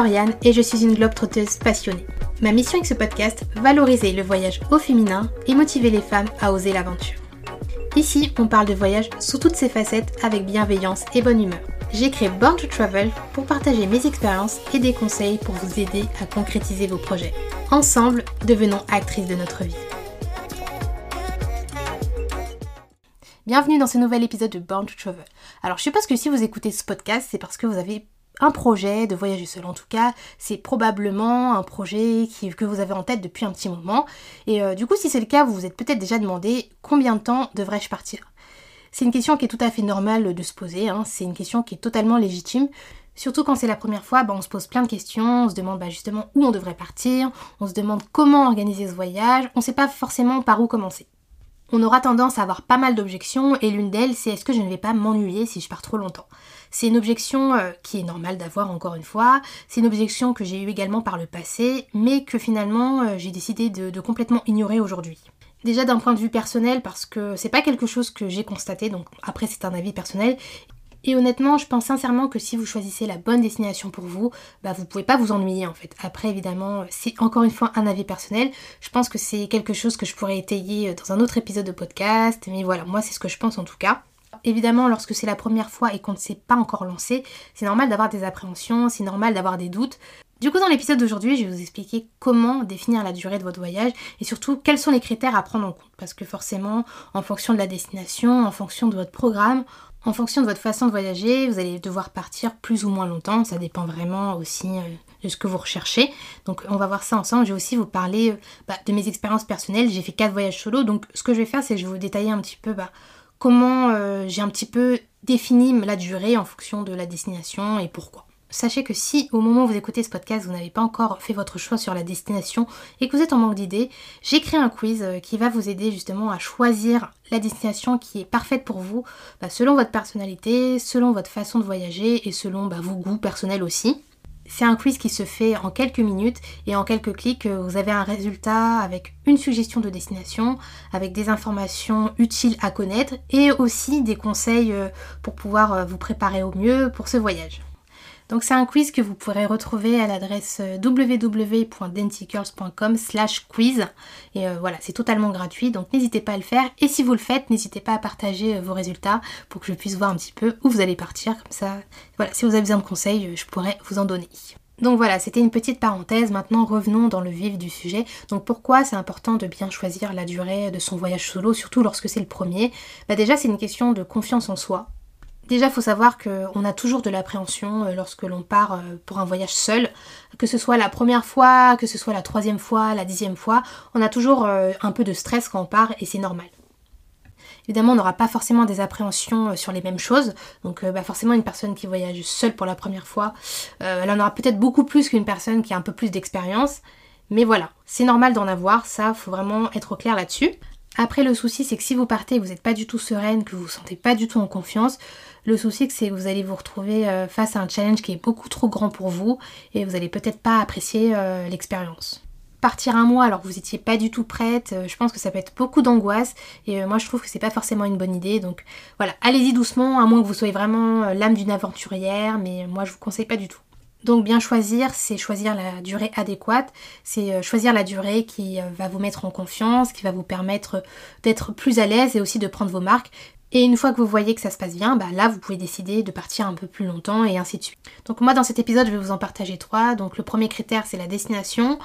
Et je suis une globe trotteuse passionnée. Ma mission avec ce podcast, valoriser le voyage au féminin et motiver les femmes à oser l'aventure. Ici, on parle de voyage sous toutes ses facettes avec bienveillance et bonne humeur. J'ai créé Born to Travel pour partager mes expériences et des conseils pour vous aider à concrétiser vos projets. Ensemble, devenons actrices de notre vie. Bienvenue dans ce nouvel épisode de Born to Travel. Alors je suppose que si vous écoutez ce podcast, c'est parce que vous avez un projet de voyager seul. En tout cas, c'est probablement un projet que vous avez en tête depuis un petit moment. Et euh, du coup, si c'est le cas, vous vous êtes peut-être déjà demandé combien de temps devrais-je partir C'est une question qui est tout à fait normale de se poser. Hein. C'est une question qui est totalement légitime. Surtout quand c'est la première fois, bah, on se pose plein de questions, on se demande bah, justement où on devrait partir, on se demande comment organiser ce voyage, on ne sait pas forcément par où commencer on aura tendance à avoir pas mal d'objections et l'une d'elles c'est est-ce que je ne vais pas m'ennuyer si je pars trop longtemps? C'est une objection euh, qui est normale d'avoir encore une fois, c'est une objection que j'ai eue également par le passé mais que finalement euh, j'ai décidé de, complètement ignorer aujourd'hui. Déjà d'un point de vue personnel parce que c'est pas quelque chose que j'ai constaté donc après c'est un avis personnel et honnêtement, je pense sincèrement que si vous choisissez la bonne destination pour vous, bah vous pouvez pas vous ennuyer en fait. Après évidemment, c'est encore une fois un avis personnel. Je pense que c'est quelque chose que je pourrais étayer dans un autre épisode de podcast, mais voilà, moi c'est ce que je pense en tout cas. Évidemment, lorsque c'est la première fois et qu'on ne s'est pas encore lancé, c'est normal d'avoir des appréhensions, c'est normal d'avoir des doutes. Du coup, dans l'épisode d'aujourd'hui, je vais vous expliquer comment définir la durée de votre voyage et surtout quels sont les critères à prendre en compte. Parce que forcément, en fonction de la destination, en fonction de votre programme, en fonction de votre façon de voyager, vous allez devoir partir plus ou moins longtemps. Ça dépend vraiment aussi euh, de ce que vous recherchez. Donc on va voir ça ensemble. Je vais aussi vous parler euh, bah, de mes expériences personnelles. J'ai fait 4 voyages solo. Donc ce que je vais faire, c'est que je vais vous détailler un petit peu bah, comment euh, j'ai un petit peu défini la durée en fonction de la destination et pourquoi. Sachez que si au moment où vous écoutez ce podcast, vous n'avez pas encore fait votre choix sur la destination et que vous êtes en manque d'idées, j'ai créé un quiz euh, qui va vous aider justement à choisir la destination qui est parfaite pour vous, bah, selon votre personnalité, selon votre façon de voyager et selon bah, vos goûts personnels aussi. C'est un quiz qui se fait en quelques minutes et en quelques clics, euh, vous avez un résultat avec une suggestion de destination, avec des informations utiles à connaître et aussi des conseils euh, pour pouvoir vous préparer au mieux pour ce voyage. Donc c'est un quiz que vous pourrez retrouver à l'adresse euh, www.dancygirls.com slash quiz. Et euh, voilà, c'est totalement gratuit, donc n'hésitez pas à le faire. Et si vous le faites, n'hésitez pas à partager euh, vos résultats pour que je puisse voir un petit peu où vous allez partir. Comme ça, voilà, si vous avez besoin de conseils, je pourrais vous en donner. Donc voilà, c'était une petite parenthèse. Maintenant, revenons dans le vif du sujet. Donc pourquoi c'est important de bien choisir la durée de son voyage solo, surtout lorsque c'est le premier? Bah Déjà, c'est une question de confiance en soi. Déjà, il faut savoir qu'on a toujours de l'appréhension euh, lorsque l'on part euh, pour un voyage seul, que ce soit la première fois, que ce soit la troisième fois, la dixième fois, on a toujours euh, un peu de stress quand on part et c'est normal. Évidemment, on n'aura pas forcément des appréhensions sur les mêmes choses. Donc bah, forcément, une personne qui voyage seule pour la première fois, elle en aura peut-être beaucoup plus qu'une personne qui a un peu plus d'expérience. Mais voilà, c'est normal d'en avoir, ça, faut vraiment être au clair là-dessus. Après, le souci, c'est que si vous partez et vous n'êtes pas du tout sereine, que vous vous sentez pas du tout en confiance, le souci, c'est que vous allez vous retrouver euh, face à un challenge qui est beaucoup trop grand pour vous et vous allez peut-être pas apprécier euh, l'expérience. Partir un mois alors que vous n'étiez pas du tout prête, euh, je pense que ça peut être beaucoup d'angoisse et moi je trouve que c'est pas forcément une bonne idée. Donc voilà, allez-y doucement, à moins que vous soyez vraiment l'âme d'une aventurière, mais moi je vous conseille pas du tout. Donc bien choisir, c'est choisir la durée adéquate, c'est choisir la durée qui va vous mettre en confiance, qui va vous permettre d'être plus à l'aise et aussi de prendre vos marques, et une fois que vous voyez que ça se passe bien, bah là vous pouvez décider de partir un peu plus longtemps et ainsi de suite. Donc moi dans cet épisode je vais vous en partager trois. Donc le premier critère c'est la destination,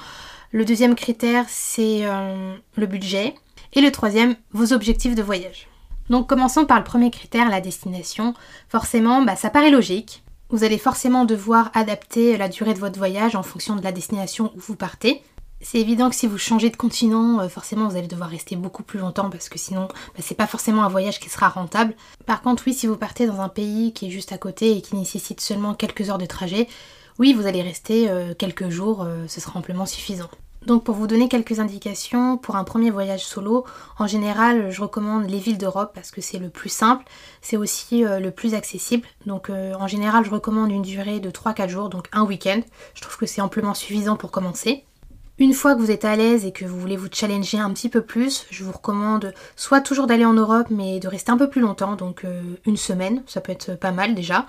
le deuxième critère c'est euh, le budget et le troisième vos objectifs de voyage. Donc commençons par le premier critère, la destination. Forcément bah, ça paraît logique. Vous allez forcément devoir adapter la durée de votre voyage en fonction de la destination où vous partez. C'est évident que si vous changez de continent, euh, forcément vous allez devoir rester beaucoup plus longtemps parce que sinon bah, c'est pas forcément un voyage qui sera rentable. Par contre oui si vous partez dans un pays qui est juste à côté et qui nécessite seulement quelques heures de trajet, oui vous allez rester euh, quelques jours, euh, ce sera amplement suffisant. Donc pour vous donner quelques indications, pour un premier voyage solo, en général je recommande les villes d'Europe parce que c'est le plus simple, c'est aussi le plus accessible. Donc en général je recommande une durée de 3-4 jours, donc un week-end. Je trouve que c'est amplement suffisant pour commencer. Une fois que vous êtes à l'aise et que vous voulez vous challenger un petit peu plus, je vous recommande soit toujours d'aller en Europe mais de rester un peu plus longtemps, donc euh, une semaine, ça peut être pas mal déjà.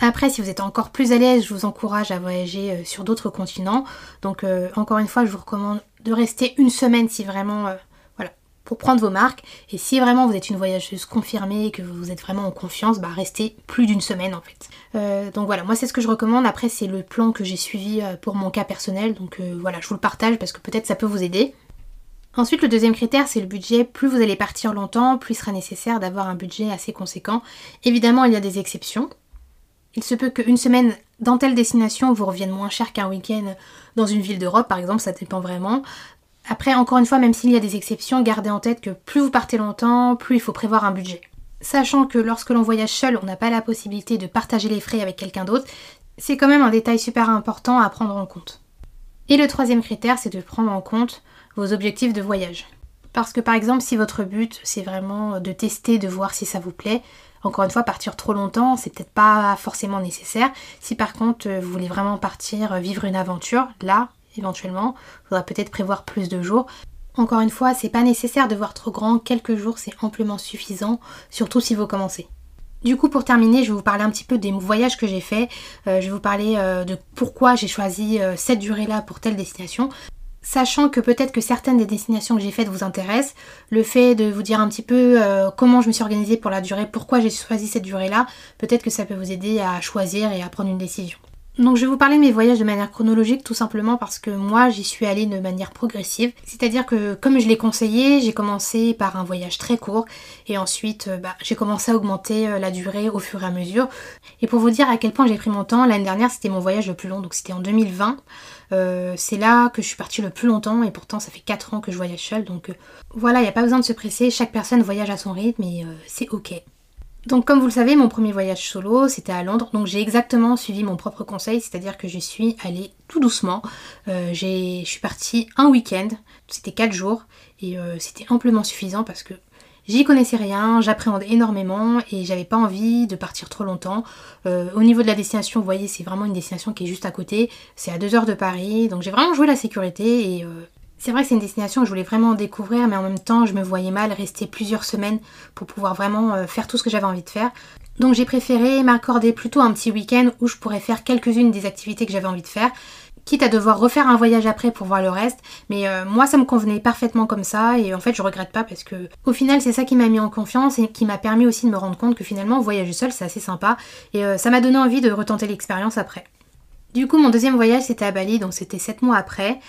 Après, si vous êtes encore plus à l'aise, je vous encourage à voyager euh, sur d'autres continents. Donc, euh, encore une fois, je vous recommande de rester une semaine si vraiment, euh, voilà, pour prendre vos marques. Et si vraiment vous êtes une voyageuse confirmée et que vous êtes vraiment en confiance, bah restez plus d'une semaine en fait. donc voilà, moi c'est ce que je recommande. Après, c'est le plan que j'ai suivi pour mon cas personnel. Donc voilà, je vous le partage parce que peut-être ça peut vous aider. Ensuite, le deuxième critère, c'est le budget. Plus vous allez partir longtemps, plus il sera nécessaire d'avoir un budget assez conséquent. Évidemment, il y a des exceptions. Il se peut qu'une semaine dans telle destination vous revienne moins cher qu'un week-end dans une ville d'Europe, par exemple, ça dépend vraiment. Après, encore une fois, même s'il y a des exceptions, gardez en tête que plus vous partez longtemps, plus il faut prévoir un budget. Sachant que lorsque l'on voyage seul, on n'a pas la possibilité de partager les frais avec quelqu'un d'autre, c'est quand même un détail super important à prendre en compte. Et le troisième critère, c'est de prendre en compte vos objectifs de voyage. Parce que par exemple, si votre but c'est vraiment de tester, de voir si ça vous plaît, encore une fois, partir trop longtemps, c'est peut-être pas forcément nécessaire. Si par contre euh, vous voulez vraiment partir euh, vivre une aventure, là, éventuellement, il faudra peut-être prévoir plus de jours. Encore une fois, c'est pas nécessaire de voir trop grand, quelques jours c'est amplement suffisant, surtout si vous commencez. Du coup, pour terminer, je vais vous parler un petit peu des voyages que j'ai faits. Euh, je vais vous parler de pourquoi j'ai choisi cette durée-là pour telle destination. Sachant que peut-être que certaines des destinations que j'ai faites vous intéressent, le fait de vous dire un petit peu euh, comment je me suis organisée pour la durée, pourquoi j'ai choisi cette durée-là, peut-être que ça peut vous aider à choisir et à prendre une décision. Donc je vais vous parler de mes voyages de manière chronologique tout simplement parce que moi j'y suis allée de manière progressive. C'est-à-dire que comme je l'ai conseillé, j'ai commencé par un voyage très court et ensuite euh, bah, j'ai commencé à augmenter euh, la durée au fur et à mesure. Et pour vous dire à quel point j'ai pris mon temps, l'année dernière c'était mon voyage le plus long, donc c'était en 2020. Euh, c'est là que je suis partie le plus longtemps et pourtant ça fait 4 ans que je voyage seule. Donc voilà, il n'y a pas besoin de se presser, chaque personne voyage à son rythme et c'est ok. Donc comme vous le savez, mon premier voyage solo, c'était à Londres. Donc j'ai exactement suivi mon propre conseil, c'est-à-dire que je suis allée tout doucement. je suis partie un week-end, c'était 4 jours, et c'était amplement suffisant parce que J'y connaissais rien, j'appréhendais énormément et j'avais pas envie de partir trop longtemps. Euh, au niveau de la destination, vous voyez, c'est vraiment une destination qui est juste à côté. C'est à 2 heures de Paris, donc j'ai vraiment joué la sécurité et euh, c'est vrai que c'est une destination que je voulais vraiment découvrir, mais en même temps, je me voyais mal rester plusieurs semaines pour pouvoir vraiment euh, faire tout ce que j'avais envie de faire. Donc j'ai préféré m'accorder plutôt un petit week-end où je pourrais faire quelques-unes des activités que j'avais envie de faire quitte à devoir refaire un voyage après pour voir le reste. Mais euh, moi, ça me convenait parfaitement comme ça et en fait, je regrette pas parce que au final, c'est ça qui m'a mis en confiance et qui m'a permis aussi de me rendre compte que finalement, voyager seul, c'est assez sympa et euh, ça m'a donné envie de retenter l'expérience après. Du coup, mon deuxième voyage, c'était à Bali, donc c'était 7 mois après.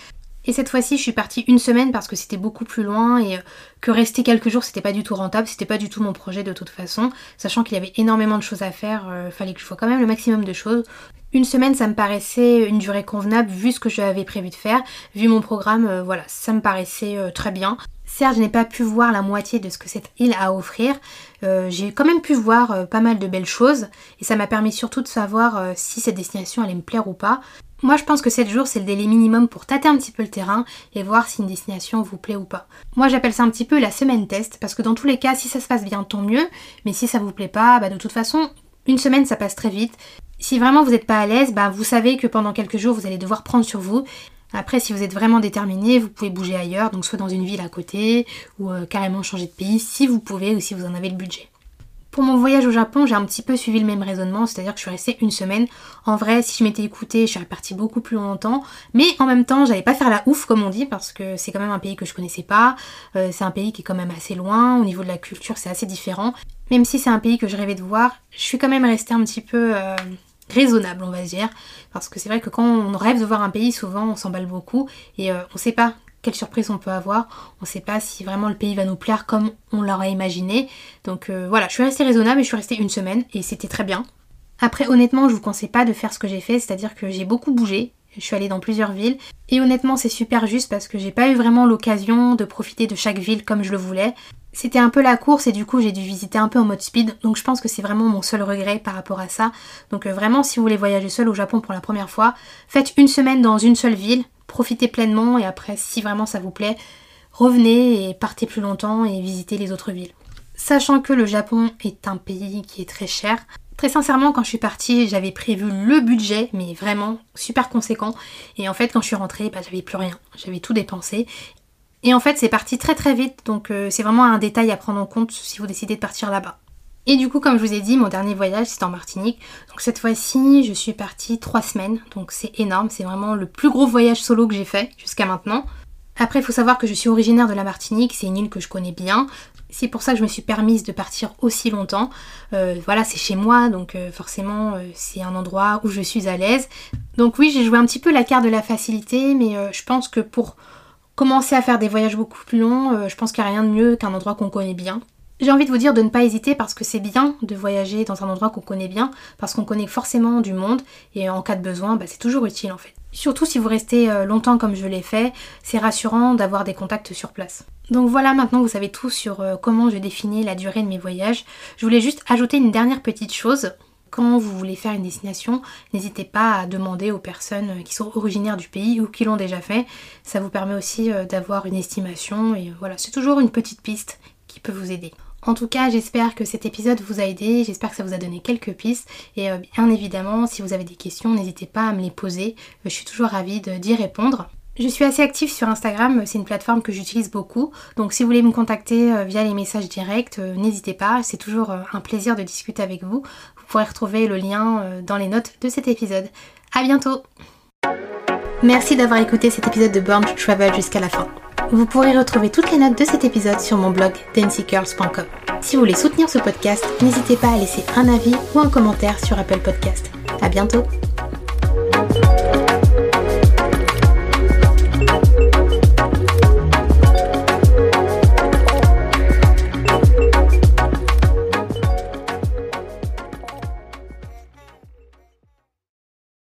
Et cette fois-ci, je suis partie une semaine parce que c'était beaucoup plus loin et euh, que rester quelques jours, c'était pas du tout rentable, c'était pas du tout mon projet de toute façon. Sachant qu'il y avait énormément de choses à faire, il fallait que je fasse quand même le maximum de choses. Une semaine, ça me paraissait une durée convenable vu ce que j'avais prévu de faire. Vu mon programme, euh, voilà, ça me paraissait euh, très bien. Certes, je n'ai pas pu voir la moitié de ce que cette île a à offrir. Euh, j'ai quand même pu voir pas mal de belles choses et ça m'a permis surtout de savoir si cette destination allait me plaire ou pas. Moi, je pense que 7 jours, c'est le délai minimum pour tâter un petit peu le terrain et voir si une destination vous plaît ou pas. Moi, j'appelle ça un petit peu la semaine test parce que dans tous les cas, si ça se passe bien, tant mieux. Mais si ça vous plaît pas, bah de toute façon, une semaine, ça passe très vite. Si vraiment vous n'êtes pas à l'aise, bah, vous savez que pendant quelques jours, vous allez devoir prendre sur vous. Après, si vous êtes vraiment déterminé, vous pouvez bouger ailleurs, donc soit dans une ville à côté, ou euh, carrément changer de pays, si vous pouvez ou si vous en avez le budget. Pour mon voyage au Japon, j'ai un petit peu suivi le même raisonnement, c'est-à-dire que je suis restée une semaine. En vrai, si je m'étais écoutée, je serais partie beaucoup plus longtemps. Mais en même temps, j'allais pas faire la ouf, comme on dit, parce que c'est quand même un pays que je connaissais pas. Euh, c'est un pays qui est quand même assez loin. Au niveau de la culture, c'est assez différent. Même si c'est un pays que je rêvais de voir, je suis quand même restée un petit peu euh, raisonnable, on va dire. Parce que c'est vrai que quand on rêve de voir un pays, souvent on s'emballe beaucoup et euh, on sait pas quelle surprise on peut avoir. On sait pas si vraiment le pays va nous plaire comme on l'aurait imaginé. Donc euh, voilà, je suis restée raisonnable et je suis restée une semaine et c'était très bien. Après, honnêtement, je vous conseille pas de faire ce que j'ai fait, c'est-à-dire que j'ai beaucoup bougé. Je suis allée dans plusieurs villes et honnêtement, c'est super juste parce que j'ai pas eu vraiment l'occasion de profiter de chaque ville comme je le voulais. C'était un peu la course et du coup j'ai dû visiter un peu en mode speed. Donc je pense que c'est vraiment mon seul regret par rapport à ça. Donc euh, vraiment si vous voulez voyager seul au Japon pour la première fois, faites une semaine dans une seule ville, profitez pleinement et après si vraiment ça vous plaît, revenez et partez plus longtemps et visitez les autres villes. Sachant que le Japon est un pays qui est très cher. Très sincèrement, quand je suis partie, j'avais prévu le budget, mais vraiment super conséquent. Et en fait, quand je suis rentrée, bah, j'avais plus rien. J'avais tout dépensé. Et en fait, c'est parti très très vite, donc euh, c'est vraiment un détail à prendre en compte si vous décidez de partir là-bas. Et du coup, comme je vous ai dit, mon dernier voyage, c'était en Martinique. Donc cette fois-ci, je suis partie trois semaines. Donc c'est énorme, c'est vraiment le plus gros voyage solo que j'ai fait jusqu'à maintenant. Après, il faut savoir que je suis originaire de la Martinique, c'est une île que je connais bien. C'est pour ça que je me suis permise de partir aussi longtemps. Euh, voilà, c'est chez moi, donc euh, forcément euh, c'est un endroit où je suis à l'aise. Donc oui, j'ai joué un petit peu la carte de la facilité, mais je pense que pour commencer à faire des voyages beaucoup plus longs, je pense qu'il n'y a rien de mieux qu'un endroit qu'on connaît bien. J'ai envie de vous dire de ne pas hésiter parce que c'est bien de voyager dans un endroit qu'on connaît bien, parce qu'on connaît forcément du monde et en cas de besoin, bah, c'est toujours utile en fait. Surtout si vous restez euh, longtemps comme je l'ai fait, c'est rassurant d'avoir des contacts sur place. Donc voilà, maintenant vous savez tout sur euh, comment je définis la durée de mes voyages. Je voulais juste ajouter une dernière petite chose. Quand vous voulez faire une destination, n'hésitez pas à demander aux personnes euh, qui sont originaires du pays ou qui l'ont déjà fait. Ça vous permet aussi d'avoir une estimation et voilà, c'est toujours une petite piste qui peut vous aider. En tout cas, j'espère que cet épisode vous a aidé, j'espère que ça vous a donné quelques pistes et euh, bien évidemment, si vous avez des questions, n'hésitez pas à me les poser, euh, je suis toujours ravie d'y répondre. Je suis assez active sur Instagram, c'est une plateforme que j'utilise beaucoup, donc si vous voulez me contacter euh, via les messages directs, n'hésitez pas, c'est toujours un plaisir de discuter avec vous. Vous pourrez retrouver le lien dans les notes de cet épisode. A bientôt Merci d'avoir écouté cet épisode de Born to Travel jusqu'à la fin. Vous pourrez retrouver toutes les notes de cet épisode sur mon blog dancygirls.com. Si vous voulez soutenir ce podcast, n'hésitez pas à laisser un avis ou un commentaire sur Apple Podcast. À bientôt!